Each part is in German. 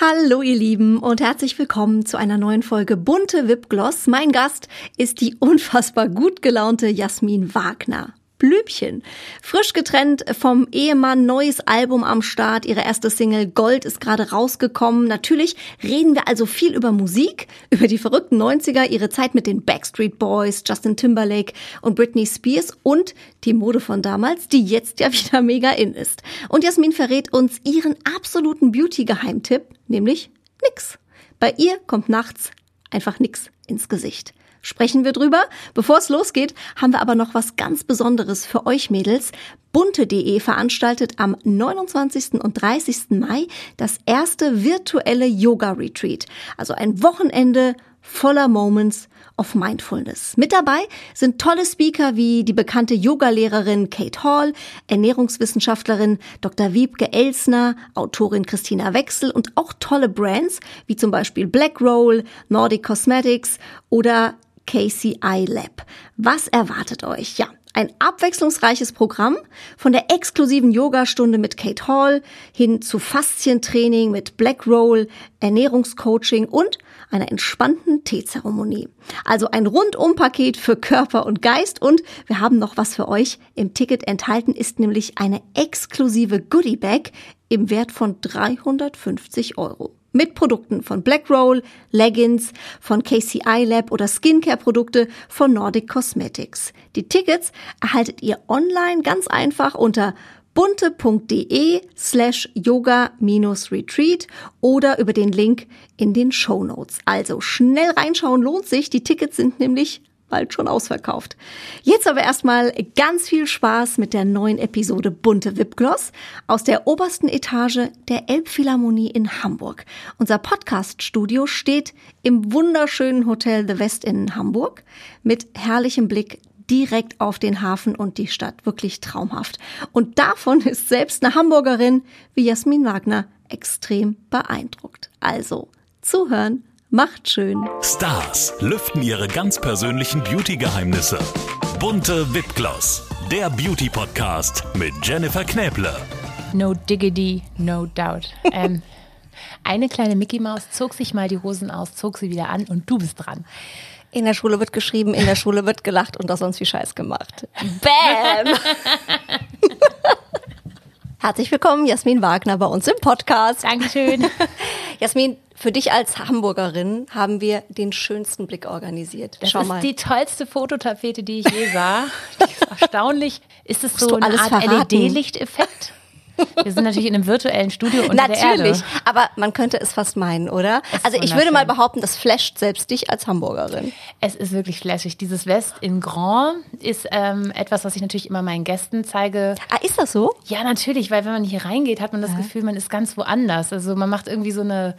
Hallo ihr Lieben und herzlich willkommen zu einer neuen Folge Bunte Wipgloss. Mein Gast ist die unfassbar gut gelaunte Jasmin Wagner. Blümchen. Frisch getrennt vom Ehemann, neues Album am Start. Ihre erste Single Gold ist gerade rausgekommen. Natürlich reden wir also viel über Musik, über die verrückten 90er, ihre Zeit mit den Backstreet Boys, Justin Timberlake und Britney Spears und die Mode von damals, die jetzt ja wieder mega in ist. Und Jasmin verrät uns ihren absoluten Beauty-Geheimtipp, nämlich nix. Bei ihr kommt nachts einfach nix ins Gesicht sprechen wir drüber. Bevor es losgeht, haben wir aber noch was ganz Besonderes für euch Mädels. Bunte.de veranstaltet am 29. und 30. Mai das erste virtuelle Yoga-Retreat. Also ein Wochenende voller Moments of Mindfulness. Mit dabei sind tolle Speaker wie die bekannte Yogalehrerin Kate Hall, Ernährungswissenschaftlerin Dr. Wiebke Elsner, Autorin Christina Wechsel und auch tolle Brands wie zum Beispiel Black Roll, Nordic Cosmetics oder KCI Lab. Was erwartet euch? Ja, ein abwechslungsreiches Programm von der exklusiven Yogastunde mit Kate Hall hin zu Faszientraining mit Black Roll, Ernährungscoaching und einer entspannten Teezeremonie. Also ein Rundumpaket für Körper und Geist und wir haben noch was für euch. Im Ticket enthalten ist nämlich eine exklusive Goodie Bag im Wert von 350 Euro mit Produkten von Blackroll, Leggings, von KCI Lab oder Skincare-Produkte von Nordic Cosmetics. Die Tickets erhaltet ihr online ganz einfach unter bunte.de slash yoga-retreat oder über den Link in den Show Notes. Also schnell reinschauen lohnt sich. Die Tickets sind nämlich bald schon ausverkauft. Jetzt aber erstmal ganz viel Spaß mit der neuen Episode Bunte Wipgloss aus der obersten Etage der Elbphilharmonie in Hamburg. Unser Podcast-Studio steht im wunderschönen Hotel The West in Hamburg mit herrlichem Blick direkt auf den Hafen und die Stadt. Wirklich traumhaft. Und davon ist selbst eine Hamburgerin wie Jasmin Wagner extrem beeindruckt. Also, zuhören Macht schön. Stars lüften ihre ganz persönlichen Beauty-Geheimnisse. Bunte Wipgloss, der Beauty-Podcast mit Jennifer Knäble. No diggity, no doubt. ähm, eine kleine Mickey Maus zog sich mal die Hosen aus, zog sie wieder an und du bist dran. In der Schule wird geschrieben, in der Schule wird gelacht und da sonst wie Scheiß gemacht. Bam! Herzlich willkommen, Jasmin Wagner, bei uns im Podcast. Dankeschön. Jasmin, für dich als Hamburgerin haben wir den schönsten Blick organisiert. Das Schau ist mal. die tollste Fototapete, die ich je sah. Die ist erstaunlich. Ist es so eine Art LED-Lichteffekt? Wir sind natürlich in einem virtuellen Studio unter Natürlich, der Erde. aber man könnte es fast meinen, oder? Also ich würde mal behaupten, das flasht selbst dich als Hamburgerin. Es ist wirklich flashig. Dieses West in Grand ist ähm, etwas, was ich natürlich immer meinen Gästen zeige. Ah, ist das so? Ja, natürlich, weil wenn man hier reingeht, hat man das ja. Gefühl, man ist ganz woanders. Also man macht irgendwie so eine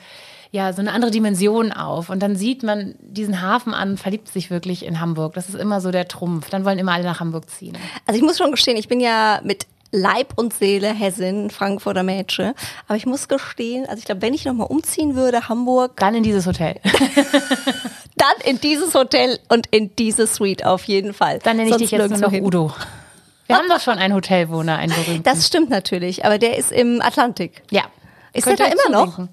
ja, so eine andere Dimension auf. Und dann sieht man diesen Hafen an, verliebt sich wirklich in Hamburg. Das ist immer so der Trumpf. Dann wollen immer alle nach Hamburg ziehen. Also ich muss schon gestehen, ich bin ja mit Leib und Seele Hessin, Frankfurter Mädchen. Aber ich muss gestehen, also ich glaube, wenn ich nochmal umziehen würde, Hamburg. Dann in dieses Hotel. dann in dieses Hotel und in diese Suite auf jeden Fall. Dann nenne ich Sonst dich jetzt nur noch hin. Udo. Wir haben doch schon einen Hotelwohner, einen berühmten. Das stimmt natürlich, aber der ist im Atlantik. Ja. Ist der da immer noch?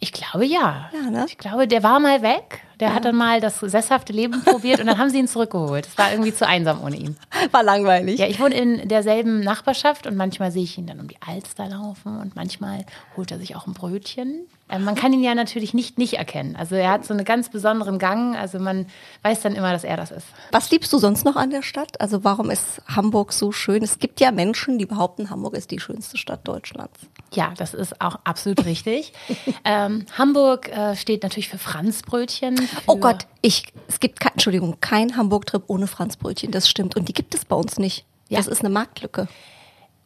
Ich glaube ja. ja ne? Ich glaube, der war mal weg. Der ja. hat dann mal das sesshafte Leben probiert und dann haben sie ihn zurückgeholt. Es war irgendwie zu einsam ohne ihn. War langweilig. Ja, ich wohne in derselben Nachbarschaft und manchmal sehe ich ihn dann um die Alster laufen und manchmal holt er sich auch ein Brötchen. Ähm, man kann ihn ja natürlich nicht nicht erkennen. Also er hat so einen ganz besonderen Gang. Also man weiß dann immer, dass er das ist. Was liebst du sonst noch an der Stadt? Also warum ist Hamburg so schön? Es gibt ja Menschen, die behaupten, Hamburg ist die schönste Stadt Deutschlands. Ja, das ist auch absolut richtig. ähm, Hamburg äh, steht natürlich für Franzbrötchen. Für oh Gott, ich, es gibt kein, Entschuldigung, kein Hamburg-Trip ohne Franzbrötchen. Das stimmt. Und die gibt es bei uns nicht. Ja. Das ist eine Marktlücke.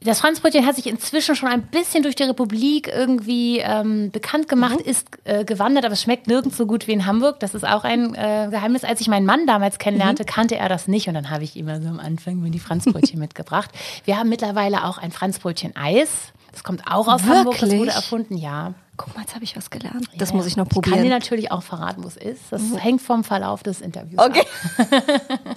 Das Franzbrötchen hat sich inzwischen schon ein bisschen durch die Republik irgendwie ähm, bekannt gemacht, mhm. ist äh, gewandert, aber es schmeckt nirgends so gut wie in Hamburg. Das ist auch ein äh, Geheimnis. Als ich meinen Mann damals kennenlernte, mhm. kannte er das nicht und dann habe ich ihm also am Anfang mir die Franzbrötchen mitgebracht. Wir haben mittlerweile auch ein Franzbrötchen-Eis. Das kommt auch aus Wirklich? Hamburg, das wurde erfunden, ja. Guck mal, jetzt habe ich was gelernt. Das Ja, muss ich noch Ich kann dir probieren. natürlich auch verraten, wo es ist. Das hängt vom Verlauf des Interviews Okay. ab.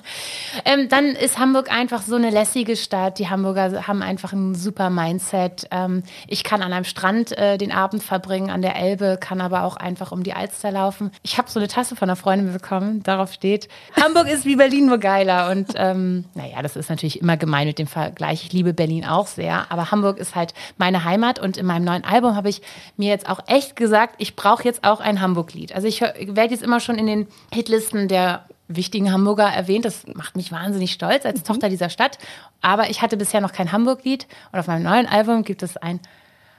Ähm, dann ist Hamburg einfach so eine lässige Stadt. Die Hamburger haben einfach ein super Mindset. Ähm, ich kann an einem Strand äh, den Abend verbringen, an der Elbe, kann aber auch einfach um die Alster laufen. Ich habe so eine Tasse von einer Freundin bekommen, darauf steht, Hamburg ist wie Berlin, nur geiler. Und ähm, naja, das ist natürlich immer gemein mit dem Vergleich. Ich liebe Berlin auch sehr, aber Hamburg ist halt meine Heimat. Und in meinem neuen Album habe ich mir jetzt auch echt gesagt, ich brauche jetzt auch ein Hamburg-Lied. Also ich werde jetzt immer schon in den Hitlisten der wichtigen Hamburger erwähnt. Das macht mich wahnsinnig stolz als Tochter dieser Stadt. Aber ich hatte bisher noch kein Hamburg-Lied. Und auf meinem neuen Album gibt es ein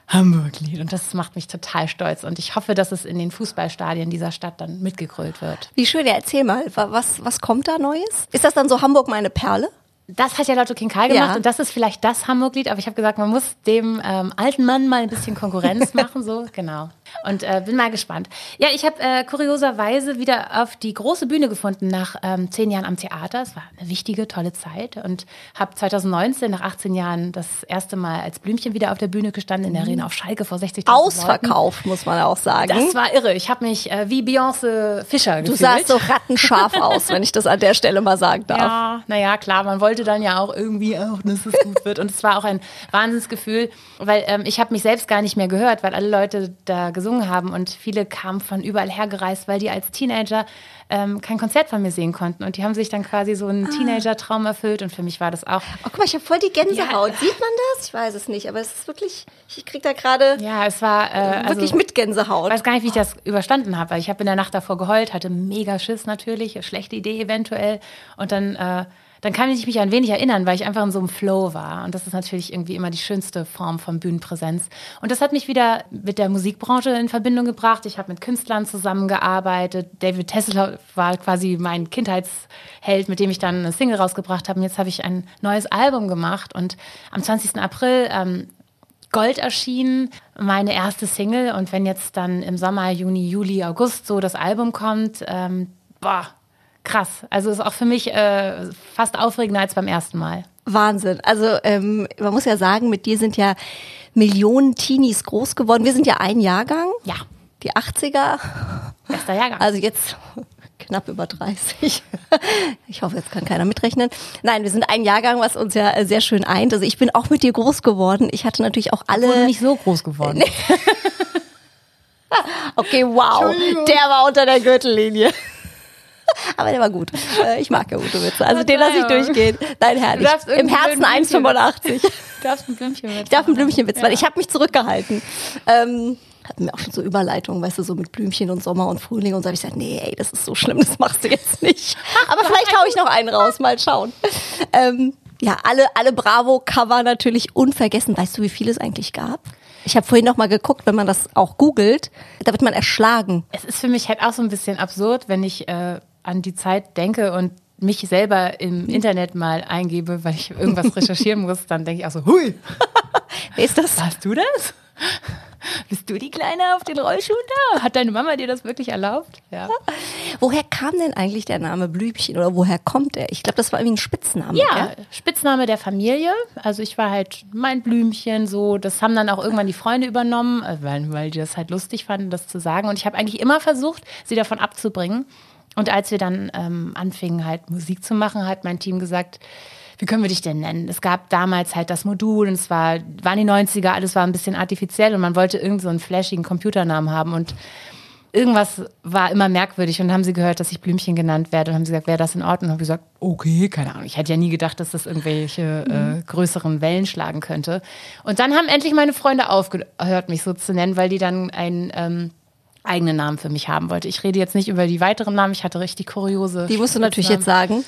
Hamburg-Lied. Und das macht mich total stolz. Und ich hoffe, dass es in den Fußballstadien dieser Stadt dann mitgegrölt wird. Wie schön, ja, erzähl mal, wa- was, was kommt da Neues? Ist das dann so Hamburg meine Perle? Das hat ja Lotto King Karl gemacht Ja. und das ist vielleicht das Hamburg-Lied, aber ich habe gesagt, man muss dem ähm, alten Mann mal ein bisschen Konkurrenz machen, so genau. Und äh, bin mal gespannt. Ja, ich habe äh, kurioserweise wieder auf die große Bühne gefunden nach ähm, zehn Jahren am Theater. Es war eine wichtige, tolle Zeit und habe 2019 nach 18 Jahren das erste Mal als Blümchen wieder auf der Bühne gestanden in der Arena auf Schalke vor 60.000 Leuten. Ausverkauft, muss man auch sagen. Das war irre. Ich habe mich äh, wie Beyoncé Fischer du gefühlt. sahst so rattenscharf aus, wenn ich das an der Stelle mal sagen darf. Ja, naja, klar, man wollte dann ja auch irgendwie auch, dass es gut wird. Und es war auch ein Wahnsinnsgefühl, weil ähm, ich habe mich selbst gar nicht mehr gehört, weil alle Leute da gesungen haben und viele kamen von überall hergereist, weil die als Teenager ähm, kein Konzert von mir sehen konnten. Und die haben sich dann quasi so einen Teenager-Traum erfüllt und für mich war das auch. Oh, guck mal, ich habe voll die Gänsehaut. Sieht man das? Ich weiß es nicht, aber es ist wirklich, ich krieg da gerade Ja, es war äh, also, wirklich mit Gänsehaut. Ich weiß gar nicht, wie ich das überstanden habe. weil Ich habe in der Nacht davor geheult, hatte mega Schiss natürlich, schlechte Idee eventuell. Und dann, äh, dann kann ich mich ein wenig erinnern, weil ich einfach in so einem Flow war. Und das ist natürlich irgendwie immer die schönste Form von Bühnenpräsenz. Und das hat mich wieder mit der Musikbranche in Verbindung gebracht. Ich habe mit Künstlern zusammengearbeitet. David Tesla war quasi mein Kindheitsheld, mit dem ich dann eine Single rausgebracht habe. Und jetzt habe ich ein neues Album gemacht. Und am 20. April ähm, Gold erschienen, meine erste Single. Und wenn jetzt dann im Sommer, Juni, Juli, August so das Album kommt, ähm, boah, krass. Also ist auch für mich äh, fast aufregender als beim ersten Mal. Wahnsinn. Also ähm, man muss ja sagen, mit dir sind ja Millionen Teenies groß geworden. Wir sind ja ein Jahrgang, Ja, die 80er. bester Jahrgang. Also jetzt knapp über 30. Ich hoffe, jetzt kann keiner mitrechnen. Nein, wir sind ein Jahrgang, was uns ja sehr schön eint. Also ich bin auch mit dir groß geworden. Ich hatte natürlich auch Wurde alle. nicht so groß geworden. Okay, wow. Der war unter der Gürtellinie. Aber der war gut. Äh, Ich mag ja gute Witze. Also den lasse ich durchgehen. Nein, herrlich. darfst Im Herzen Blümchen- 1,85. Du darfst ein Blümchen mit. Ich darf ein Blümchenwitz, weil ich habe mich zurückgehalten. Ähm, hatten wir auch schon so Überleitungen, weißt du, so mit Blümchen und Sommer und Frühling und so habe ich gesagt, nee, ey, das ist so schlimm, das machst du jetzt nicht. Aber vielleicht hau ich noch einen raus, mal schauen. Ähm, ja, alle, alle Bravo-Cover natürlich unvergessen. Weißt du, wie viele es eigentlich gab? Ich habe vorhin noch mal geguckt, wenn man das auch googelt, da wird man erschlagen. Es ist für mich halt auch so ein bisschen absurd, wenn ich äh, an die Zeit denke und mich selber im Internet mal eingebe, weil ich irgendwas recherchieren muss, dann denke ich auch so, hui, Wer ist das? warst du das? Bist du die Kleine auf den Rollschuhen da? Hat deine Mama dir das wirklich erlaubt? Ja. Woher kam denn eigentlich der Name Blümchen oder woher kommt er? Ich glaube, das war irgendwie ein Spitzname. Ja, gell? Spitzname der Familie. Also ich war halt mein Blümchen, so. Das haben dann auch irgendwann die Freunde übernommen, äh, weil, weil die das halt lustig fanden, das zu sagen. Und ich habe eigentlich immer versucht, sie davon abzubringen. Und als wir dann ähm, anfingen, halt Musik zu machen, hat mein Team gesagt, wie können wir dich denn nennen? Es gab damals halt das Modul und es war, waren die 90er, alles war ein bisschen artifiziell und man wollte irgend so einen flashigen Computernamen haben und irgendwas war immer merkwürdig und haben sie gehört, dass ich Blümchen genannt werde und haben sie gesagt, wäre das in Ordnung? Und habe gesagt, okay, keine Ahnung. Ich hätte ja nie gedacht, dass das irgendwelche äh, größeren Wellen schlagen könnte. Und dann haben endlich meine Freunde aufgehört, mich so zu nennen, weil die dann einen ähm, eigenen Namen für mich haben wollte. Ich rede jetzt nicht über die weiteren Namen, ich hatte richtig kuriose. Die musst du natürlich jetzt sagen.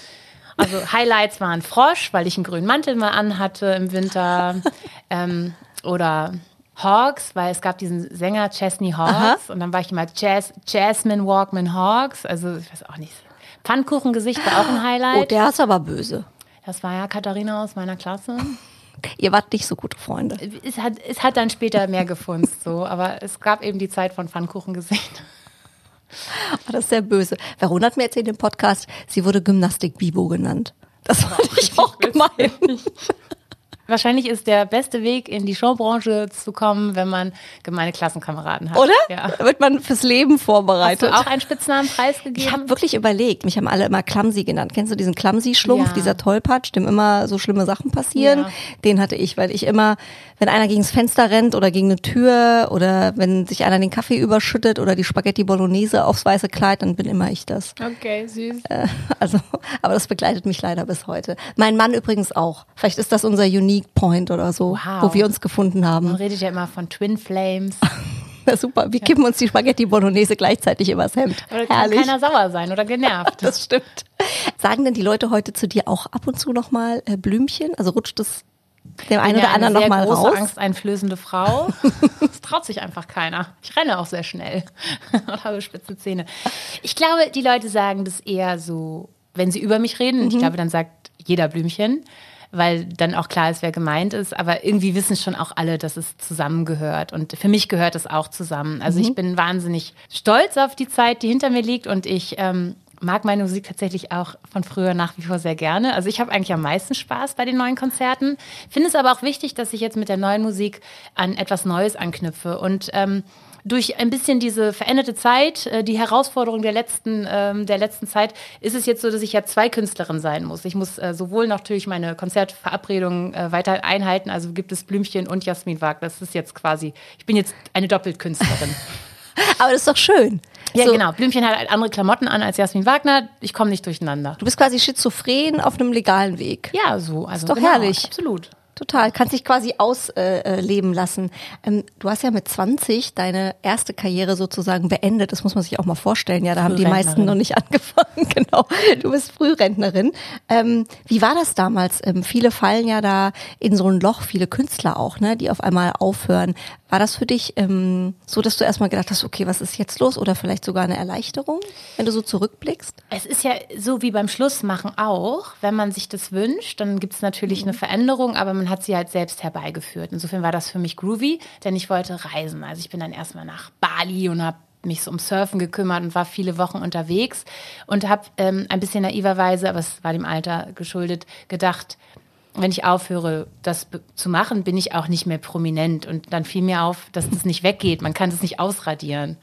Also Highlights waren Frosch, weil ich einen grünen Mantel mal anhatte im Winter. ähm, oder Hawks, weil es gab diesen Sänger Chesney Hawks und dann war ich immer Jas Jasmine Walkman Hawks. Also ich weiß auch nicht. Pfannkuchengesicht war auch ein Oh, Highlight. der ist aber böse. das war ja Katharina aus meiner Klasse. Ihr wart nicht so gute Freunde. Es hat, es hat dann später mehr gefunzt, so, aber es gab eben die Zeit von Pfannkuchengesicht. Ah, Das ist sehr böse. Verona hat mir erzählt im Podcast, sie wurde Gymnastik Bibo genannt. Das fand ich auch gemein. Wahrscheinlich ist der beste Weg in die Showbranche zu kommen, wenn man gemeine Klassenkameraden hat. Oder? Ja. Da wird man fürs Leben vorbereitet. Hast du auch einen Spitznamen preisgegeben? Ich habe wirklich überlegt, mich haben alle immer Clumsy genannt. Kennst du diesen Clumsy-Schlumpf, Ja. dieser Tollpatsch, dem immer so schlimme Sachen passieren? Ja. Den hatte ich, weil ich immer, wenn einer gegens Fenster rennt oder gegen eine Tür oder wenn sich einer den Kaffee überschüttet oder die Spaghetti Bolognese aufs weiße Kleid, dann bin immer ich das. Okay, süß. Äh, Also, aber das begleitet mich leider bis heute. Mein Mann übrigens auch. Vielleicht ist das unser Unique Point oder so, Wow. wo wir uns gefunden Man haben. redet ja immer von Twin Flames. Ja, super. Wir kippen uns die Spaghetti Bolognese gleichzeitig übers Hemd. Da kann Herrlich. keiner sauer sein oder genervt. Das stimmt. Sagen denn die Leute heute zu dir auch ab und zu nochmal äh, Blümchen? Also rutscht es dem einen bin oder ja anderen nochmal große, raus? angsteinflößende Frau. Das traut sich einfach keiner. Ich renne auch sehr schnell und habe spitze Zähne. Ich glaube, die Leute sagen das eher so, wenn sie über mich reden. Und ich glaube, dann sagt jeder Blümchen, weil dann auch klar ist, wer gemeint ist. Aber irgendwie wissen schon auch alle, dass es zusammengehört. Und für mich gehört es auch zusammen. Also ich bin wahnsinnig stolz auf die Zeit, die hinter mir liegt. Und ich ähm, mag meine Musik tatsächlich auch von früher nach wie vor sehr gerne. Also ich habe eigentlich am meisten Spaß bei den neuen Konzerten. Finde es aber auch wichtig, dass ich jetzt mit der neuen Musik an etwas Neues anknüpfe und ähm, durch ein bisschen diese veränderte Zeit, äh, die Herausforderung der letzten, ähm, der letzten Zeit, ist es jetzt so, dass ich ja zwei Künstlerinnen sein muss. Ich muss äh, sowohl natürlich meine Konzertverabredungen äh, weiter einhalten, also gibt es Blümchen und Jasmin Wagner. Das ist jetzt quasi, ich bin jetzt eine Doppelkünstlerin. Aber das ist doch schön. Ja, So, genau. Blümchen hat halt andere Klamotten an als Jasmin Wagner. Ich komme nicht durcheinander. Du bist quasi schizophren auf einem legalen Weg. Ja, so. Also doch genau, herrlich. Absolut. Total, kannst dich quasi ausleben äh, leben lassen. Ähm, du hast ja mit 20 deine erste Karriere sozusagen beendet. Das muss man sich auch mal vorstellen. Ja, da haben die meisten noch nicht angefangen. genau, du bist Frührentnerin. Ähm, wie war das damals? Ähm, viele fallen ja da in so ein Loch, viele Künstler auch, ne, die auf einmal aufhören. War das für dich ähm, so, dass du erstmal gedacht hast, okay, was ist jetzt los? Oder vielleicht sogar eine Erleichterung, wenn du so zurückblickst? Es ist ja so wie beim Schlussmachen auch. Wenn man sich das wünscht, dann gibt es natürlich eine Veränderung, aber man hat sie halt selbst herbeigeführt. Insofern war das für mich groovy, denn ich wollte reisen. Also ich bin dann erstmal nach Bali und habe mich so um Surfen gekümmert und war viele Wochen unterwegs und habe ähm, ein bisschen naiverweise, aber es war dem Alter geschuldet, gedacht, wenn ich aufhöre, das zu machen, bin ich auch nicht mehr prominent. Und dann fiel mir auf, dass das nicht weggeht. Man kann das nicht ausradieren.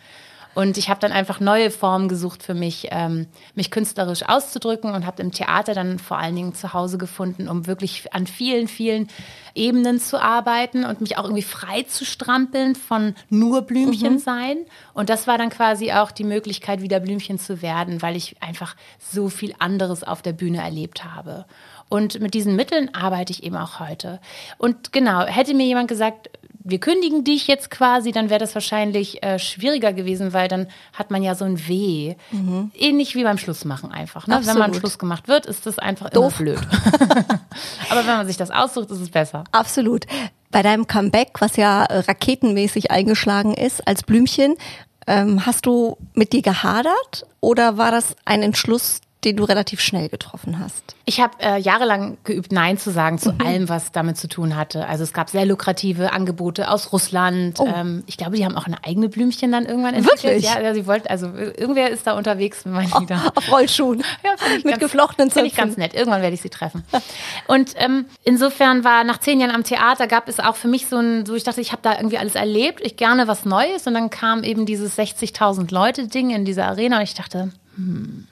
Und ich habe dann einfach neue Formen gesucht für mich, ähm, mich künstlerisch auszudrücken und habe im Theater dann vor allen Dingen zu Hause gefunden, um wirklich an vielen, vielen Ebenen zu arbeiten und mich auch irgendwie frei zu strampeln von nur Blümchen sein. Und das war dann quasi auch die Möglichkeit, wieder Blümchen zu werden, weil ich einfach so viel anderes auf der Bühne erlebt habe. Und mit diesen Mitteln arbeite ich eben auch heute. Und genau, hätte mir jemand gesagt, wir kündigen dich jetzt quasi, dann wäre das wahrscheinlich äh, schwieriger gewesen, weil dann hat man ja so ein Weh. Ähnlich wie beim Schlussmachen einfach. Ne? Wenn man. Schluss gemacht wird, ist das einfach Doof. immer blöd. Aber wenn man sich das aussucht, ist es besser. Absolut. Bei deinem Comeback, was ja äh, raketenmäßig eingeschlagen ist als Blümchen, ähm, hast du mit dir gehadert oder war das ein Entschluss, den du relativ schnell getroffen hast? Ich habe äh, jahrelang geübt, Nein zu sagen zu allem, was damit zu tun hatte. Also es gab sehr lukrative Angebote aus Russland. Ähm, ich glaube, die haben auch eine eigene Blümchen dann irgendwann entwickelt. Wirklich? Ja, sie wollten, also irgendwer ist da unterwegs mit meinen Liedern. Auf Rollschuhen. Ja, ich mit ganz- geflochtenen Finde ich Zöpfen. ganz nett. Irgendwann werde ich sie treffen. Und ähm, insofern war nach zehn Jahren am Theater gab es auch für mich so ein, so ich dachte, ich habe da irgendwie alles erlebt, ich gerne was Neues und dann kam eben dieses 60.000 Leute Ding in dieser Arena und ich dachte, hm,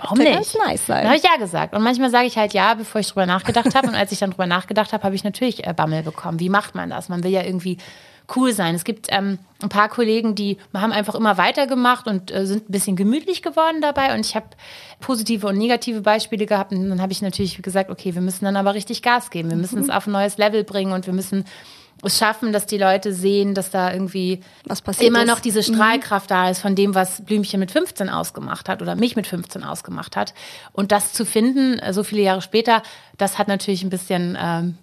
warum Könnte nicht? ganz nice sein. Dann habe ich ja gesagt. Und manchmal sage ich halt ja, bevor ich drüber nachgedacht habe. Und als ich dann drüber nachgedacht habe, habe ich natürlich äh, Bammel bekommen. Wie macht man das? Man will ja irgendwie cool sein. Es gibt ähm, ein paar Kollegen, die haben einfach immer weitergemacht und äh, sind ein bisschen gemütlich geworden dabei. Und ich habe positive und negative Beispiele gehabt. Und dann habe ich natürlich gesagt, okay, wir müssen dann aber richtig Gas geben. Wir müssen es auf ein neues Level bringen und wir müssen es schaffen, dass die Leute sehen, dass da irgendwie immer ist. noch diese Strahlkraft da ist von dem, was Blümchen mit 15 ausgemacht hat oder mich mit 15 ausgemacht hat. Und das zu finden, äh, so viele Jahre später, das hat natürlich ein bisschen ähm,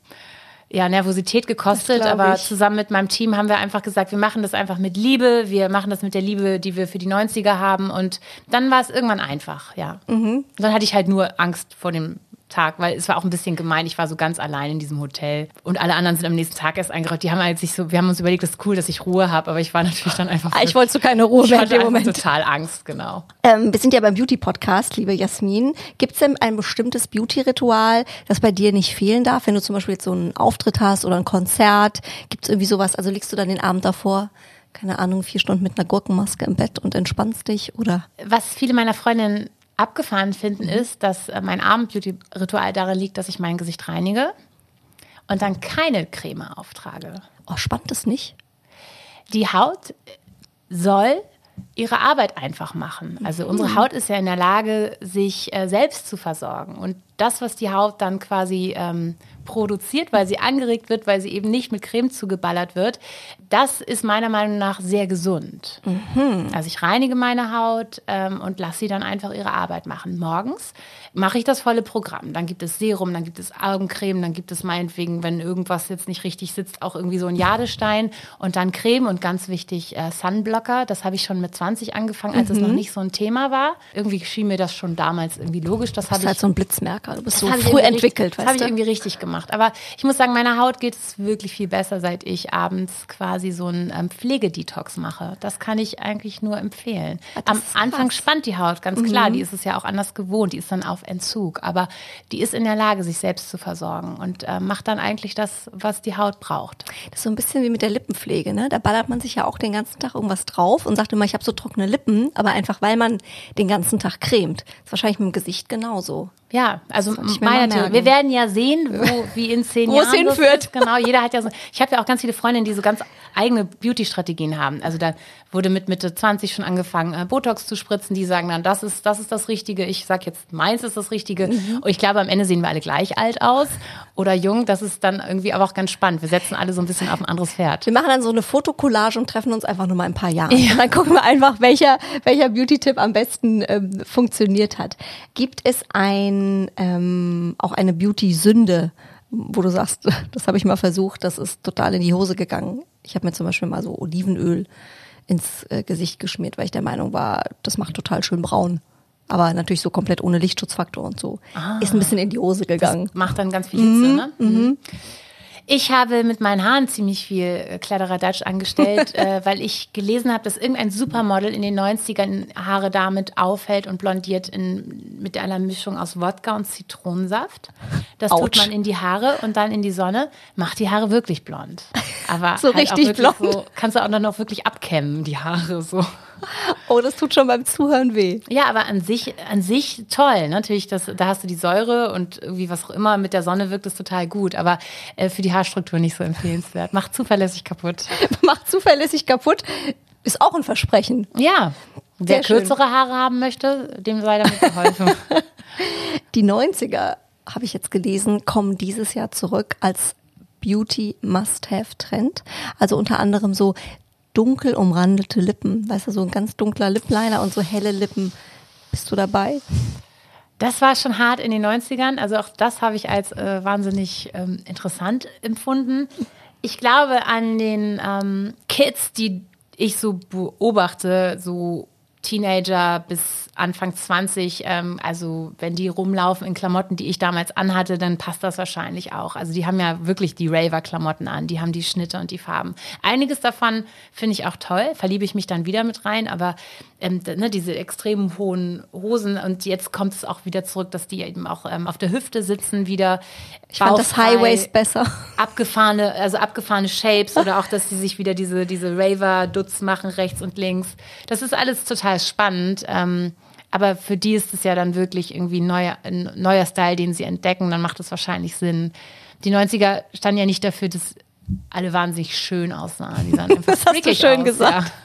ja, Nervosität gekostet, aber zusammen mit meinem Team haben wir einfach gesagt, wir machen das einfach mit Liebe, wir machen das mit der Liebe, die wir für die 90er haben und dann war es irgendwann einfach, ja. Mhm. Dann hatte ich halt nur Angst vor dem Tag, weil es war auch ein bisschen gemein. Ich war so ganz allein in diesem Hotel und alle anderen sind am nächsten Tag erst eingerollt. Die haben halt sich so, wir haben uns überlegt, das ist cool, dass ich Ruhe habe, aber ich war natürlich dann einfach. Ich wollte so keine Ruhe ich mehr in hatte dem Moment. total Angst, genau. Ähm, wir sind ja beim Beauty-Podcast, liebe Jasmin. Gibt es denn ein bestimmtes Beauty-Ritual, das bei dir nicht fehlen darf, wenn du zum Beispiel jetzt so einen Auftritt hast oder ein Konzert? Gibt es irgendwie sowas? Also liegst du dann den Abend davor, keine Ahnung, vier Stunden mit einer Gurkenmaske im Bett und entspannst dich? Oder Was viele meiner Freundinnen abgefahren finden, ist, dass äh, mein Abend-Beauty-Ritual darin liegt, dass ich mein Gesicht reinige und dann keine Creme auftrage. oh, spannt es nicht? die Haut soll ihre Arbeit einfach machen. Also unsere Haut ist ja in der Lage, sich äh, selbst zu versorgen. Und das, was die Haut dann quasi ähm, produziert, weil sie angeregt wird, weil sie eben nicht mit Creme zugeballert wird, das ist meiner Meinung nach sehr gesund. Also ich reinige meine Haut ähm, und lasse sie dann einfach ihre Arbeit machen. Morgens mache ich das volle Programm. Dann gibt es Serum, dann gibt es Augencreme, dann gibt es meinetwegen, wenn irgendwas jetzt nicht richtig sitzt, auch irgendwie so ein Jadestein und dann Creme und ganz wichtig äh, Sunblocker. Das habe ich schon mit 20 angefangen, als es noch nicht so ein Thema war. Irgendwie schien mir das schon damals irgendwie logisch. Das Das habe ist ich halt so ein Blitzmerker. Du bist so früh entwickelt, richtig, Das habe ich irgendwie richtig gemacht. Aber ich muss sagen, meiner Haut geht es wirklich viel besser, seit ich abends quasi so einen ähm, Pflegedetox mache. Das kann ich eigentlich nur empfehlen. Ah, das Am Anfang krass. Mhm. spannt die Haut, ganz klar. Die ist es ja auch anders gewohnt. Die ist dann auf Entzug. Aber die ist in der Lage, sich selbst zu versorgen und äh, macht dann eigentlich das, was die Haut braucht. Das ist so ein bisschen wie mit der Lippenpflege, ne? Da ballert man sich ja auch den ganzen Tag irgendwas drauf und sagt immer, ich habe so trockene Lippen, aber einfach weil man den ganzen Tag cremt. Das ist wahrscheinlich mit dem Gesicht genauso. Ja, also meine. Wir werden ja sehen, wo, wie in zehn Wo es Jahren hinführt. ist. Genau, jeder hat ja so. Ich habe ja auch ganz viele Freundinnen, die so ganz eigene Beauty-Strategien haben. Also da wurde mit Mitte 20 schon angefangen, äh, Botox zu spritzen. Die sagen dann, das ist, das ist das Richtige. Ich sag jetzt, meins ist das Richtige. Mhm. Und ich glaube, am Ende sehen wir alle gleich alt aus oder jung. Das ist dann irgendwie aber auch ganz spannend. Wir setzen alle so ein bisschen auf ein anderes Pferd. Wir machen dann so eine Fotokollage und treffen uns einfach nur mal ein paar Jahre. Und dann gucken wir einfach, welcher, welcher Beauty-Tipp am besten ähm, funktioniert hat. Gibt es ein, ähm, auch eine Beauty-Sünde, wo du sagst, das habe ich mal versucht, das ist total in die Hose gegangen. Ich habe mir zum Beispiel mal so Olivenöl ins äh, Gesicht geschmiert, weil ich der Meinung war, das macht total schön braun. Aber natürlich so komplett ohne Lichtschutzfaktor und so. Ist ein bisschen in die Hose gegangen. macht dann ganz viel Hitze, ne? Mhm. Ich habe mit meinen Haaren ziemlich viel äh, Kladderadatsch angestellt, äh, weil ich gelesen habe, dass irgendein Supermodel in den 90ern Haare damit aufhält und blondiert in, mit einer Mischung aus Wodka und Zitronensaft. Das tut Autsch. man in die Haare und dann in die Sonne, macht die Haare wirklich blond. Aber So halt richtig blond. So, kannst du auch noch wirklich abkämmen, die Haare so. Oh, das tut schon beim Zuhören weh. Ja, aber an sich, an sich toll. Natürlich, das, da hast du die Säure und irgendwie was auch immer. Mit der Sonne wirkt es total gut, aber äh, für die Haarstruktur nicht so empfehlenswert. Macht zuverlässig kaputt. Macht zuverlässig kaputt. Ist auch ein Versprechen. Ja. Wer kürzere Haare haben möchte, dem sei damit geholfen. Die 90er, habe ich jetzt gelesen, kommen dieses Jahr zurück als Beauty Must-Have-Trend. Also unter anderem so dunkel umrandete Lippen. Weißt du, so ein ganz dunkler Lipliner und so helle Lippen. Bist du dabei? Das war schon hart in den 90ern. Also auch das habe ich als äh, wahnsinnig ähm, interessant empfunden. Ich glaube an den ähm, Kids, die ich so beobachte, so Teenager bis Anfang 20, ähm, also wenn die rumlaufen in Klamotten, die ich damals anhatte, dann passt das wahrscheinlich auch. Also die haben ja wirklich die Raver-Klamotten an, die haben die Schnitte und die Farben. Einiges davon finde ich auch toll, verliebe ich mich dann wieder mit rein, aber ähm, ne, diese extrem hohen Hosen und jetzt kommt es auch wieder zurück, dass die eben auch ähm, auf der Hüfte sitzen, wieder Ich fand das Highways besser. abgefahrene, also abgefahrene Shapes oder auch, dass sie sich wieder diese, diese Raver-Dutz machen, rechts und links. Das ist alles total spannend. Ähm, aber für die ist es ja dann wirklich irgendwie ein neuer, ein neuer Style, den sie entdecken. Dann macht es wahrscheinlich Sinn. Die 90er standen ja nicht dafür, dass alle wahnsinnig schön aussahen. Die sahen einfach Das hast du schön aus, gesagt. Ja.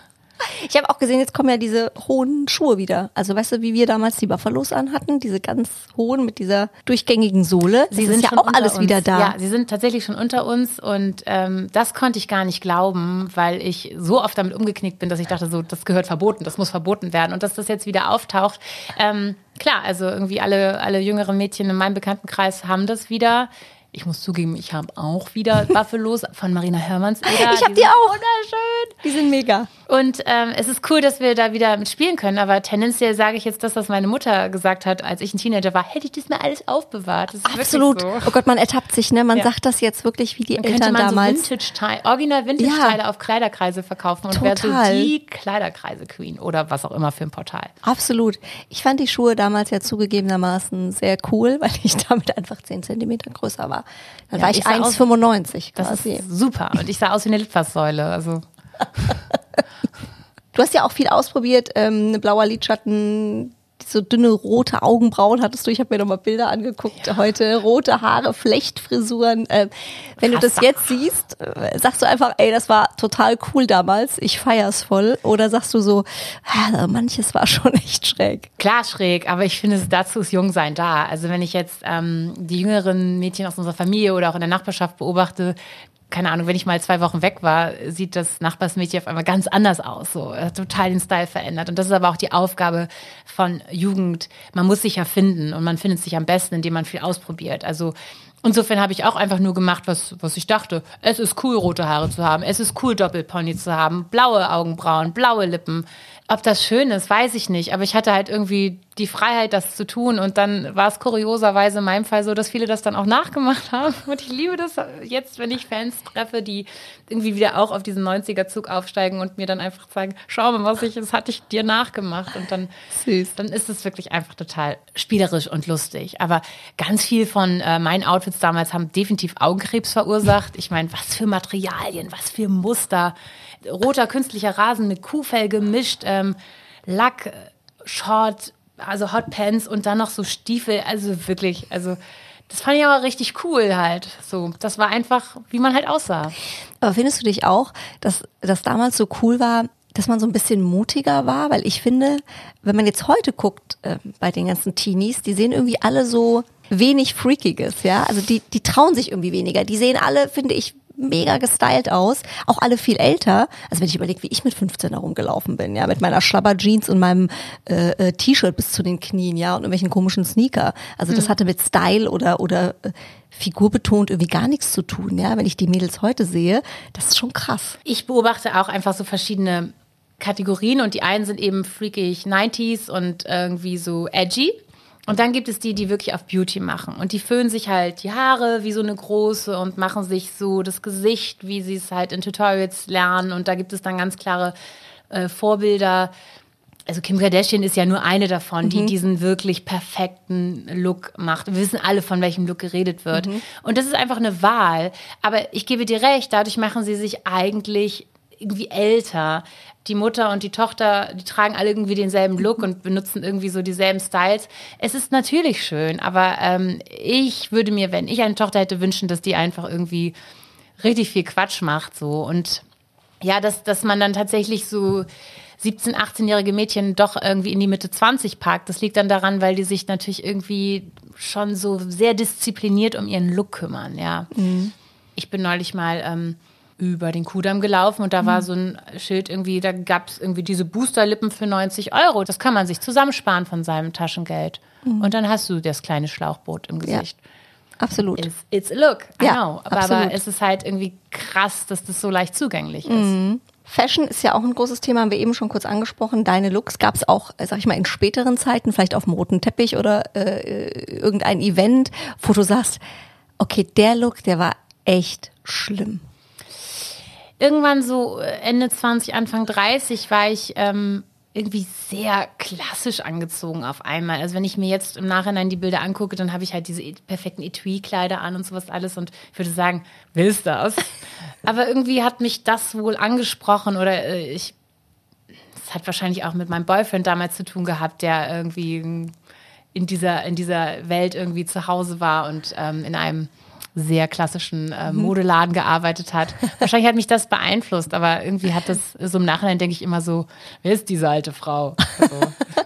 Ich habe auch gesehen, jetzt kommen ja diese hohen Schuhe wieder. Also weißt du, wie wir damals die Buffalos anhatten? Diese ganz hohen mit dieser durchgängigen Sohle. Sie sind ja auch alles uns. wieder da. Ja, sie sind tatsächlich schon unter uns und ähm, das konnte ich gar nicht glauben, weil ich so oft damit umgeknickt bin, dass ich dachte, so das gehört verboten, das muss verboten werden und dass das jetzt wieder auftaucht. Ähm, klar, also irgendwie alle alle jüngeren Mädchen in meinem Bekanntenkreis haben das wieder. Ich muss zugeben, ich habe auch wieder Buffalos von Marina Hörmannseder. Ich habe die, sind auch. Wunderschön. Die sind mega. Und ähm, es ist cool, dass wir da wieder mitspielen können. Aber tendenziell sage ich jetzt das, was meine Mutter gesagt hat, als ich ein Teenager war. Hätte ich das mir alles aufbewahrt. Absolut. So. Oh Gott, man ertappt sich, ne? Man Ja. sagt das jetzt wirklich wie die Dann könnte Eltern man damals. so Vintage-Teile, original Vintage-Teile auf Kleiderkreise verkaufen und wäre so die Kleiderkreise-Queen oder was auch immer für ein Portal. Absolut. Ich fand die Schuhe damals ja zugegebenermaßen sehr cool, weil ich damit einfach 10 Zentimeter größer war. Dann Ja, war ich ich sah aus- 1,95 Das quasi. ist super. Und ich sah aus wie eine Litfaßsäule. Also Du hast ja auch viel ausprobiert, ähm, blauer Lidschatten, so dünne rote Augenbrauen hattest du. Ich habe mir nochmal Bilder angeguckt heute. Rote Haare, Flechtfrisuren. Ähm, wenn du das Krasser. jetzt siehst, äh, sagst du einfach, ey, das war total cool damals. Ich feier's voll. Oder sagst du so, ah, manches war schon echt schräg. klar schräg, aber ich finde, dazu ist Jungsein da. Also wenn ich jetzt ähm, die jüngeren Mädchen aus unserer Familie oder auch in der Nachbarschaft beobachte, keine Ahnung, wenn ich mal zwei Wochen weg war, sieht das Nachbarsmädchen auf einmal ganz anders aus, so hat total den Style verändert. Und das ist aber auch die Aufgabe von Jugend. Man muss sich ja finden und man findet sich am besten, indem man viel ausprobiert. Also insofern habe ich auch einfach nur gemacht, was, was ich dachte. Es ist cool, rote Haare zu haben. Es ist cool, Doppelpony zu haben. Blaue Augenbrauen, blaue Lippen. Ob das schön ist, weiß ich nicht. Aber ich hatte halt irgendwie die Freiheit, das zu tun. Und dann war es kurioserweise in meinem Fall so, dass viele das dann auch nachgemacht haben. Und ich liebe das jetzt, wenn ich Fans treffe, die irgendwie wieder auch auf diesen 90er-Zug aufsteigen und mir dann einfach sagen, schau mal, was ich, das hatte ich dir nachgemacht. Und dann, Süß. dann ist es wirklich einfach total spielerisch und lustig. Aber ganz viel von äh, meinen Outfits damals haben definitiv Augenkrebs verursacht. Ich meine, was für Materialien, was für Muster. Roter künstlicher Rasen mit Kuhfell gemischt, ähm, Lack, äh, Short, also Hotpants und dann noch so Stiefel. Also wirklich, also das fand ich aber richtig cool halt. So, das war einfach, wie man halt aussah. Aber findest du dich auch, dass das damals so cool war, dass man so ein bisschen mutiger war? Weil ich finde, wenn man jetzt heute guckt äh, bei den ganzen Teenies, die sehen irgendwie alle so wenig Freakiges, ja. Also die, die trauen sich irgendwie weniger. Die sehen alle, finde ich, mega gestylt aus, auch alle viel älter. Also wenn ich überlege, wie ich mit 15 herumgelaufen bin, ja, mit meiner Schlabber-Jeans und meinem äh, äh, T-Shirt bis zu den Knien, ja, und irgendwelchen komischen Sneaker. Also das hatte mit Style oder oder äh, Figur betont irgendwie gar nichts zu tun, ja. Wenn ich die Mädels heute sehe, das ist schon krass. Ich beobachte auch einfach so verschiedene Kategorien und die einen sind eben freakig 90s und irgendwie so edgy. Und dann gibt es die, die wirklich auf Beauty machen. Und die föhnen sich halt die Haare wie so eine große und machen sich so das Gesicht, wie sie es halt in Tutorials lernen. Und da gibt es dann ganz klare äh, Vorbilder. Also Kim Kardashian ist ja nur eine davon, die diesen wirklich perfekten Look macht. Wir wissen alle, von welchem Look geredet wird. Und das ist einfach eine Wahl. Aber ich gebe dir recht, dadurch machen sie sich eigentlich irgendwie älter. Die Mutter und die Tochter, die tragen alle irgendwie denselben Look und benutzen irgendwie so dieselben Styles. Es ist natürlich schön, aber ähm, ich würde mir, wenn ich eine Tochter hätte, wünschen, dass die einfach irgendwie richtig viel Quatsch macht so und ja, dass, dass man dann tatsächlich so 17-, 18-jährige Mädchen doch irgendwie in die Mitte 20 packt. Das liegt dann daran, weil die sich natürlich irgendwie schon so sehr diszipliniert um ihren Look kümmern, ja. Ich bin neulich mal ähm, über den Kudamm gelaufen und da war so ein Schild irgendwie, da gab es irgendwie diese Boosterlippen für 90 Euro. Das kann man sich zusammensparen von seinem Taschengeld. Und dann hast du das kleine Schlauchboot im Ja. Gesicht. Absolut. It's, it's a look, I Ja, know. Aber, aber es ist halt irgendwie krass, dass das so leicht zugänglich ist. Fashion ist ja auch ein großes Thema, haben wir eben schon kurz angesprochen. Deine Looks gab es auch, äh, sag ich mal, in späteren Zeiten, vielleicht auf dem roten Teppich oder äh, irgendein Event, wo du sagst, okay, der Look, der war echt schlimm. Irgendwann so äh, Ende 20, Anfang 30 war ich ähm, irgendwie sehr klassisch angezogen auf einmal. Also wenn ich mir jetzt im Nachhinein die Bilder angucke, dann habe ich halt diese e- perfekten Etui-Kleider an und sowas alles und ich würde sagen, willst das? Aber irgendwie hat mich das wohl angesprochen oder äh, ich, das hat wahrscheinlich auch mit meinem Boyfriend damals zu tun gehabt, der irgendwie in dieser, in dieser Welt irgendwie zu Hause war und ähm, in einem sehr klassischen äh, Modeladen gearbeitet hat. Wahrscheinlich hat mich das beeinflusst, aber irgendwie hat das so im Nachhinein denke ich immer so, wer ist diese alte Frau? Also,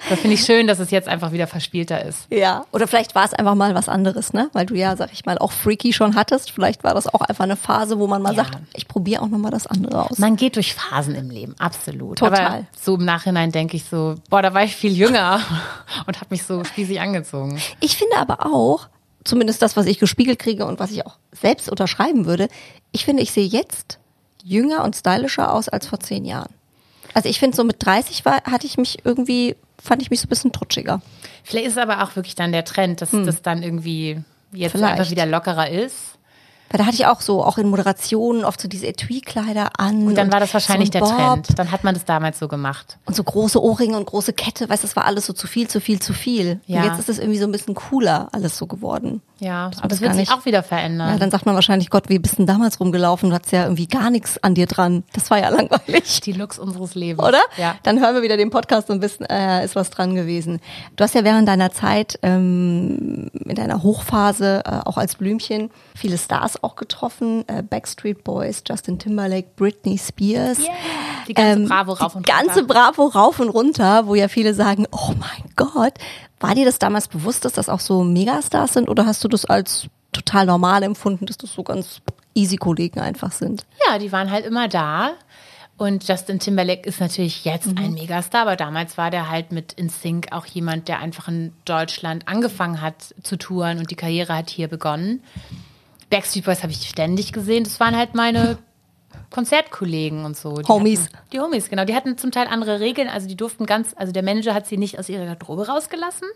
das finde ich schön, dass es jetzt einfach wieder verspielter ist. Ja. Oder vielleicht war es einfach mal was anderes, ne? Weil du ja, sag ich mal, auch Freaky schon hattest. Vielleicht war das auch einfach eine Phase, wo man mal Ja. sagt, ich probiere auch nochmal das andere aus. Man geht durch Phasen im Leben, absolut. Total. Aber so im Nachhinein denke ich so, boah, da war ich viel jünger und habe mich so spießig angezogen. Ich finde aber auch, zumindest das, was ich gespiegelt kriege und was ich auch selbst unterschreiben würde, ich finde, ich sehe jetzt jünger und stylischer aus als vor zehn Jahren. Also ich finde, so mit 30 war, hatte ich mich irgendwie, fand ich mich so ein bisschen trutschiger. Vielleicht ist es aber auch wirklich dann der Trend, dass das dann irgendwie jetzt Vielleicht. einfach wieder lockerer ist. Weil da hatte ich auch so, auch in Moderationen, oft so diese Etui-Kleider an. Und dann war das wahrscheinlich so der Trend. Dann hat man das damals so gemacht. Und so große Ohrringe und große Kette, weißt du, das war alles so zu viel, zu viel, zu viel. Ja. Und jetzt ist es irgendwie so ein bisschen cooler alles so geworden. Ja, man aber das das wird sich nicht- auch wieder verändern. Ja, dann sagt man wahrscheinlich, Gott, wie bist du denn damals rumgelaufen? Du hattest ja irgendwie gar nichts an dir dran. Das war ja langweilig. die Looks unseres Lebens. Oder? Ja. Dann hören wir wieder den Podcast und wissen, äh, ist was dran gewesen. Du hast ja während deiner Zeit, ähm, in deiner Hochphase, äh, auch als Blümchen, viele Stars auch getroffen. Äh, Backstreet Boys, Justin Timberlake, Britney Spears. Die ganze Ähm, Bravo rauf und die ganze runter. Bravo rauf und runter, wo ja viele sagen, oh mein Gott, war dir das damals bewusst, dass das auch so Megastars sind oder hast du das als total normal empfunden, dass das so ganz easy Kollegen einfach sind? Ja, die waren halt immer da. Und Justin Timberlake ist natürlich jetzt Mhm. ein Megastar, aber damals war der halt mit InSync auch jemand, der einfach in Deutschland angefangen hat zu touren und die Karriere hat hier begonnen. Backstreet Boys habe ich ständig gesehen. Das waren halt meine Konzertkollegen und so. Die Homies. Hatten, die Homies, genau. Die hatten zum Teil andere Regeln. Also die durften ganz, also der Manager hat sie nicht aus ihrer Garderobe rausgelassen.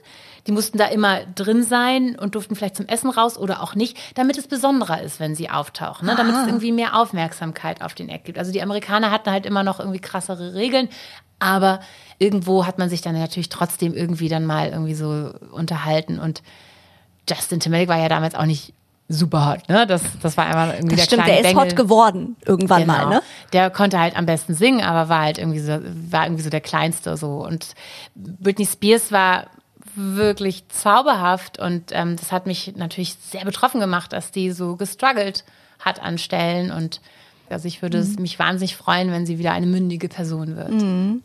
Die mussten da immer drin sein und durften vielleicht zum Essen raus oder auch nicht, damit es besonderer ist, wenn sie auftauchen. Ne? Damit es irgendwie mehr Aufmerksamkeit auf den Act gibt. Also die Amerikaner hatten halt immer noch irgendwie krassere Regeln. Aber irgendwo hat man sich dann natürlich trotzdem irgendwie dann mal irgendwie so unterhalten. Und Justin Timberlake war ja damals auch nicht super hot, ne? Das, das war einfach irgendwie Das der stimmt, kleine der ist Bengel. hot geworden irgendwann Genau. mal, ne? Der konnte halt am besten singen, aber war halt irgendwie so, war irgendwie so der Kleinste so. Und Britney Spears war wirklich zauberhaft und ähm, das hat mich natürlich sehr betroffen gemacht, dass die so gestruggelt hat an Stellen und also ich würde Mhm. es mich wahnsinnig freuen, wenn sie wieder eine mündige Person wird.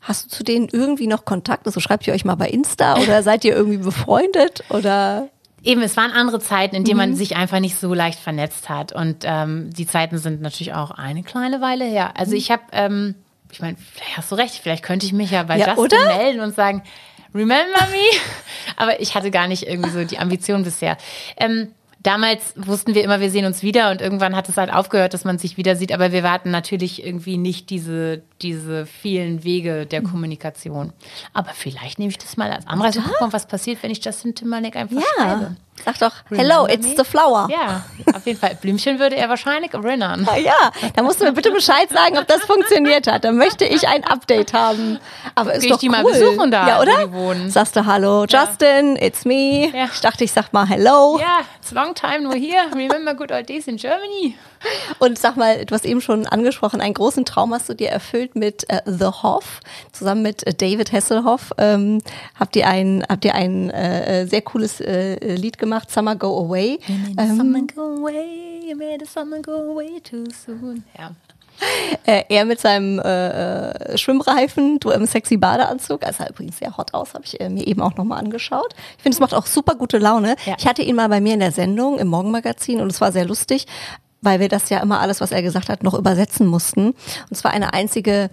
Hast du zu denen irgendwie noch Kontakt? Also schreibt ihr euch mal bei Insta oder seid ihr irgendwie befreundet oder? Eben, es waren andere Zeiten, in denen Mhm. man sich einfach nicht so leicht vernetzt hat. Und ähm, die Zeiten sind natürlich auch eine kleine Weile her. Also ich habe, ähm, ich meine, vielleicht hast du recht, vielleicht könnte ich mich ja bei Ja, Justin oder? melden und sagen, remember me? Aber ich hatte gar nicht irgendwie so die Ambition bisher. Ähm, damals wussten wir immer, wir sehen uns wieder und irgendwann hat es halt aufgehört, dass man sich wieder sieht. Aber wir warten natürlich irgendwie nicht diese, diese vielen Wege der Mhm. Kommunikation. Aber vielleicht nehme ich das mal als Anreiz und guck mal, was passiert, wenn ich Justin Timberlake einfach schreibe. Sag doch, hello, Remember it's me? the flower. Ja, auf jeden Fall. Blümchen würde er wahrscheinlich erinnern. Ah Ja, da musst du mir bitte Bescheid sagen, ob das funktioniert hat. Da möchte ich ein Update haben. Aber ist Geh ich doch die cool. mal besuchen da, ja, wo oder? wohnen. Sagst du Hallo, Justin, it's me. Ja. Ich dachte, ich sag mal Hello. Ja, it's long time no here. Remember good old days in Germany. Und sag mal, du hast eben schon angesprochen, einen großen Traum hast du dir erfüllt mit äh, The Hoff. Zusammen mit äh, David Hasselhoff ähm, habt ihr ein, habt ihr ein äh, sehr cooles äh, Lied gemacht, Summer Go Away. Ähm, Summer go away, you made the summer go away too soon. Ja. äh, er mit seinem äh, äh, Schwimmreifen, du im sexy Badeanzug. Sah übrigens sehr hot aus, habe ich äh, mir eben auch nochmal angeschaut. Ich finde, es macht auch super gute Laune. Ja. Ich hatte ihn mal bei mir in der Sendung im Morgenmagazin und es war sehr lustig, weil wir das ja immer alles, was er gesagt hat, noch übersetzen mussten. Und es war eine einzige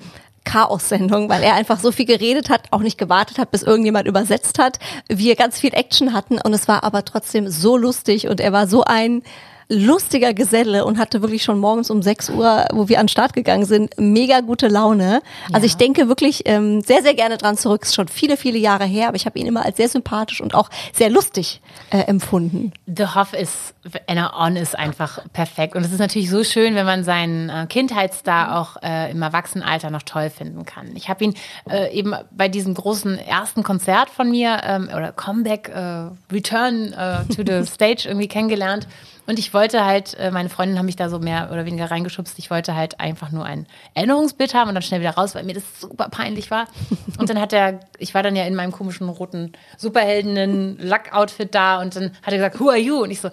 Chaos-Sendung, weil er einfach so viel geredet hat, auch nicht gewartet hat, bis irgendjemand übersetzt hat, wir ganz viel Action hatten. Und es war aber trotzdem so lustig und er war so ein lustiger Geselle und hatte wirklich schon morgens um 6 Uhr, wo wir an den Start gegangen sind, mega gute Laune. Also ich denke wirklich ähm, sehr, sehr gerne dran zurück. Ist schon viele, viele Jahre her, aber ich habe ihn immer als sehr sympathisch und auch sehr lustig äh, empfunden. The Hoff ist, Anna On ist einfach perfekt. Und es ist natürlich so schön, wenn man seinen äh, Kindheitsstar auch äh, im Erwachsenenalter noch toll finden kann. Ich habe ihn äh, eben bei diesem großen ersten Konzert von mir ähm, oder Comeback, äh, Return äh, to the Stage irgendwie kennengelernt. Und ich wollte halt, äh, meine Freundin haben mich da so mehr oder weniger reingeschubst. Ich wollte halt einfach nur ein Erinnerungsbild haben und dann schnell wieder raus, weil mir das super peinlich war. Und dann hat er, ich war dann ja in meinem komischen roten Superheldinnen-Lack-Outfit da und dann hat er gesagt, who are you? Und ich so,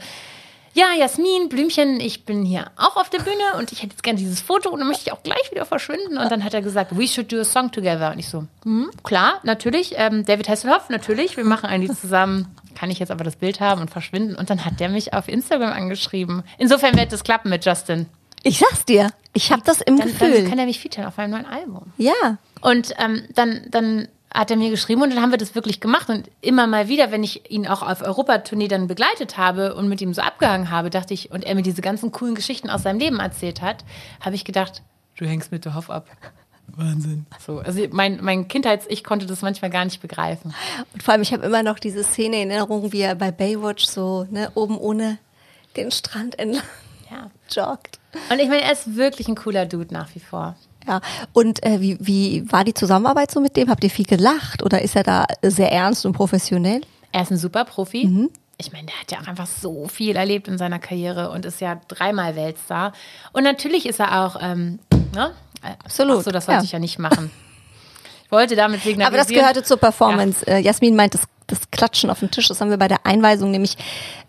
ja, Jasmin, Blümchen, ich bin hier auch auf der Bühne und ich hätte jetzt gerne dieses Foto und dann möchte ich auch gleich wieder verschwinden. Und dann hat er gesagt, we should do a song together. Und ich so, hm, klar, natürlich. Ähm, David Hasselhoff, natürlich. Wir machen ein Lied zusammen. Kann ich jetzt aber das Bild haben und verschwinden? Und dann hat der mich auf Instagram angeschrieben. Insofern wird das klappen mit Justin. Ich sag's dir, ich habe das im Dann, Gefühl. dann kann er mich featuren auf einem neuen Album. ja. Und ähm, dann, dann hat er mir geschrieben und dann haben wir das wirklich gemacht. Und immer mal wieder, wenn ich ihn auch auf Europatournee dann begleitet habe und mit ihm so abgehangen habe, dachte ich, und er mir diese ganzen coolen Geschichten aus seinem Leben erzählt hat, habe ich gedacht, du hängst mit der Hoff ab. Wahnsinn. So, also mein, mein Kindheits-Ich konnte das manchmal gar nicht begreifen. Und vor allem, ich habe immer noch diese Szene in Erinnerung, wie er bei Baywatch so ne, oben ohne den Strand entlang ja. joggt. Und ich meine, er ist wirklich ein cooler Dude nach wie vor. Ja, und äh, wie, wie war die Zusammenarbeit so mit dem? Habt ihr viel gelacht oder ist er da sehr ernst und professionell? Er ist ein super Profi. Mhm. Ich meine, der hat ja auch einfach so viel erlebt in seiner Karriere und ist ja dreimal Weltstar. Und natürlich ist er auch, ähm, ne? Absolut. Ach so, das wollte ja. ich ja nicht machen. Ich wollte damit signalisieren. Aber das gehörte zur Performance. Ja. Äh, Jasmin meint, das, das Klatschen auf den Tisch, das haben wir bei der Einweisung nämlich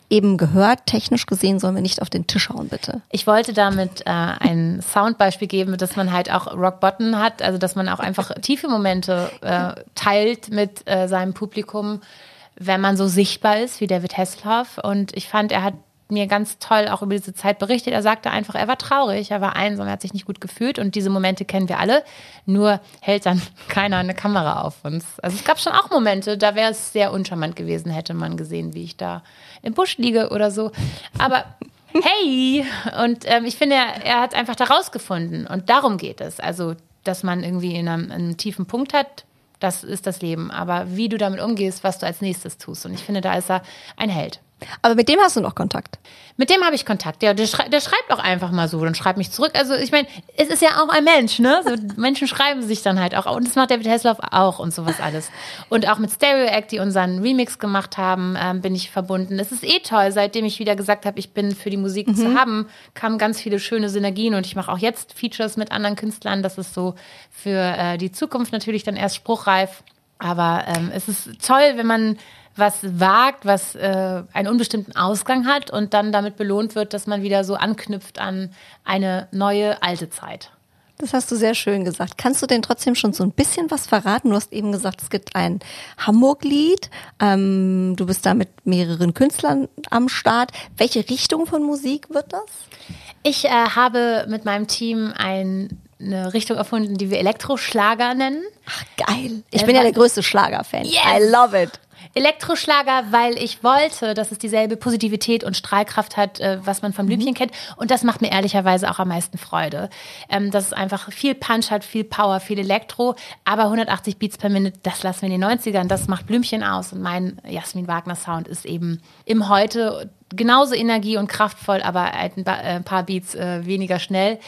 eben gehört. Technisch gesehen sollen wir nicht auf den Tisch hauen, bitte. Ich wollte damit äh, ein Soundbeispiel geben, dass man halt auch Rock Bottom hat, also dass man auch einfach tiefe Momente äh, teilt mit äh, seinem Publikum, wenn man so sichtbar ist wie David Hasselhoff. Und ich fand, er hat mir ganz toll auch über diese Zeit berichtet. Er sagte einfach, er war traurig, er war einsam, er hat sich nicht gut gefühlt und diese Momente kennen wir alle. Nur hält dann keiner eine Kamera auf uns. Also es gab schon auch Momente, da wäre es sehr uncharmant gewesen, hätte man gesehen, wie ich da im Busch liege oder so. Aber hey, und ähm, ich finde, er, er, hat einfach da rausgefunden und darum geht es. Also, dass man irgendwie in einem, einem tiefen Punkt hat, das ist das Leben. Aber wie du damit umgehst, was du als nächstes tust. Und ich finde, da ist er ein Held. Aber mit dem hast du noch Kontakt? Mit dem habe ich Kontakt, ja. Der, schrei der, schreibt auch einfach mal so und schreibt mich zurück. Also ich meine, es ist ja auch ein Mensch, ne? So, Menschen schreiben sich dann halt auch. Und das macht David Hasselhoff auch und sowas alles. Und auch mit Stereo Act, die unseren Remix gemacht haben, ähm, bin ich verbunden. Es ist eh toll, seitdem ich wieder gesagt habe, ich bin für die Musik mhm. zu haben, kamen ganz viele schöne Synergien und ich mache auch jetzt Features mit anderen Künstlern. Das ist so für äh, die Zukunft natürlich dann erst spruchreif. Aber ähm, es ist toll, wenn man was wagt, was äh, einen unbestimmten Ausgang hat und dann damit belohnt wird, dass man wieder so anknüpft an eine neue alte Zeit. Das hast du sehr schön gesagt. Kannst du denn trotzdem schon so ein bisschen was verraten? Du hast eben gesagt, es gibt ein Hamburg-Lied. Ähm, du bist da mit mehreren Künstlern am Start. Welche Richtung von Musik wird das? Ich äh, habe mit meinem Team ein, eine Richtung erfunden, die wir Elektroschlager nennen. Ach, geil. Ich äh, bin ja der größte Schlager-Fan. Yes. I love it. Elektroschlager, weil ich wollte, dass es dieselbe Positivität und Strahlkraft hat, äh, was man vom Blümchen mhm. kennt. Und das macht mir ehrlicherweise auch am meisten Freude. Ähm, dass es einfach viel Punch hat, viel Power, viel Elektro, aber 180 Beats per Minute, das lassen wir in den 90ern, das macht Blümchen aus. Und mein Jasmin Wagner Sound ist eben im Heute genauso energie- und kraftvoll, aber ein äh, paar Beats äh, weniger schnell.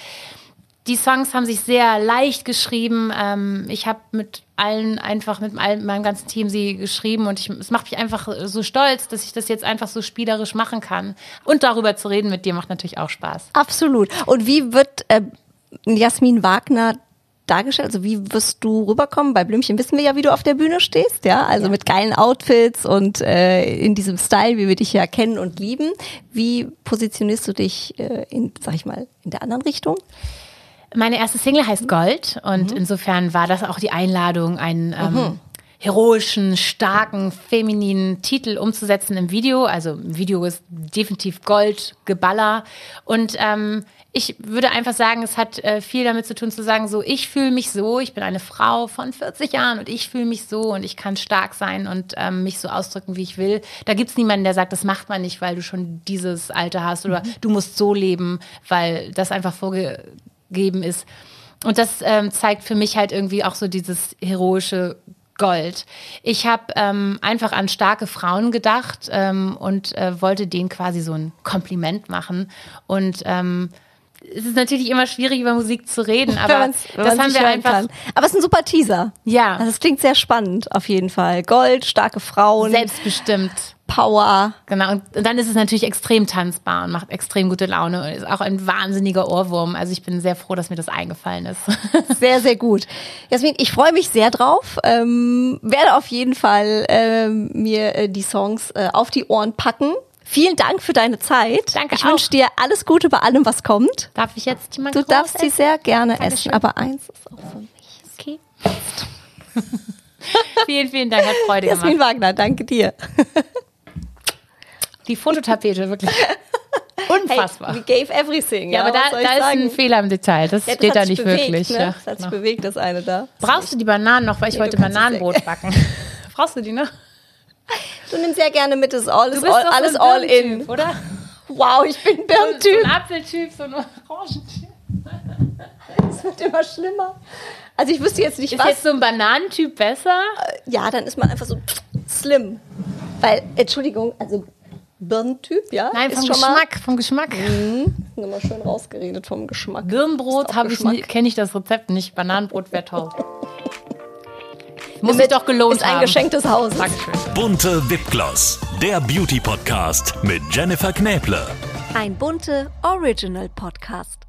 Die Songs haben sich sehr leicht geschrieben. Ähm, ich habe mit allen einfach, mit meinem ganzen Team sie geschrieben und ich, es macht mich einfach so stolz, dass ich das jetzt einfach so spielerisch machen kann. Und darüber zu reden mit dir macht natürlich auch Spaß. Absolut. Und wie wird äh, Jasmin Wagner dargestellt? Also wie wirst du rüberkommen? Bei Blümchen wissen wir ja, wie du auf der Bühne stehst, ja, also ja. mit geilen Outfits und äh, in diesem Style, wie wir dich ja kennen und lieben. Wie positionierst du dich äh, in, sag ich mal, in der anderen Richtung? Meine erste Single heißt Gold und mhm. insofern war das auch die Einladung, einen ähm, mhm. heroischen, starken, femininen Titel umzusetzen im Video. Also im Video ist definitiv Gold, Geballer und ähm, ich würde einfach sagen, es hat äh, viel damit zu tun, zu sagen, so, ich fühle mich so, ich bin eine Frau von 40 Jahren und ich fühle mich so und ich kann stark sein und ähm, mich so ausdrücken, wie ich will. Da gibt es niemanden, der sagt, das macht man nicht, weil du schon dieses Alter hast oder mhm. du musst so leben, weil das einfach vorge geben ist. Und das ähm, zeigt für mich halt irgendwie auch so dieses heroische Gold. Ich habe ähm, einfach an starke Frauen gedacht ähm, und äh, wollte denen quasi so ein Kompliment machen. Und ähm, es ist natürlich immer schwierig, über Musik zu reden, aber das haben wir einfach. Kann. Aber es ist ein super Teaser. Ja. Also es klingt sehr spannend, auf jeden Fall. Gold, starke Frauen. Selbstbestimmt. Power. Genau, und dann ist es natürlich extrem tanzbar und macht extrem gute Laune und ist auch ein wahnsinniger Ohrwurm. Also ich bin sehr froh, dass mir das eingefallen ist. Sehr, sehr gut. Jasmin, ich freue mich sehr drauf. Ähm, werde auf jeden Fall ähm, mir äh, die Songs äh, auf die Ohren packen. Vielen Dank für deine Zeit. Danke Ich wünsche dir alles Gute bei allem, was kommt. Darf ich jetzt die Du darfst sie sehr gerne Dankeschön. essen, aber eins ist auch für mich. Okay. vielen, vielen Dank, hat Freude Jasmin gemacht. Jasmin Wagner, danke dir. Die Fototapete, wirklich. Unfassbar. Hey, we gave everything. ja, aber was da, da ist sagen? ein Fehler im Detail. Das Ja, das steht da nicht bewegt, wirklich. Ne? Ja, Das hat sich bewegt, das eine da. Brauchst du die Bananen noch? Weil ich Nee, es Bananenbrot backen. Brauchst du die noch? Du nimmst sehr gerne mit, ist all, Du ist bist all, doch alles so ein all in. Oder? Wow, ich bin ein So Birnentyp. ein Apfeltyp, so ein Orangentyp. Das wird immer schlimmer. Also ich wüsste jetzt nicht, Ist was. jetzt so ein Bananentyp besser? ja, dann ist man einfach so slim. Weil, Entschuldigung, also Birnentyp, ja? Nein, vom Geschmack, vom Geschmack. Mal, nochmal schön rausgeredet vom Geschmack. Birnenbrot ich kenne ich das Rezept nicht. Bananenbrot wäre toll. Muss sich doch gelohnt ist ein haben. Geschenk des Hauses. Dankeschön. Bunte Wipgloss, der Beauty Podcast mit Jennifer Knäble. Ein bunte Original Podcast.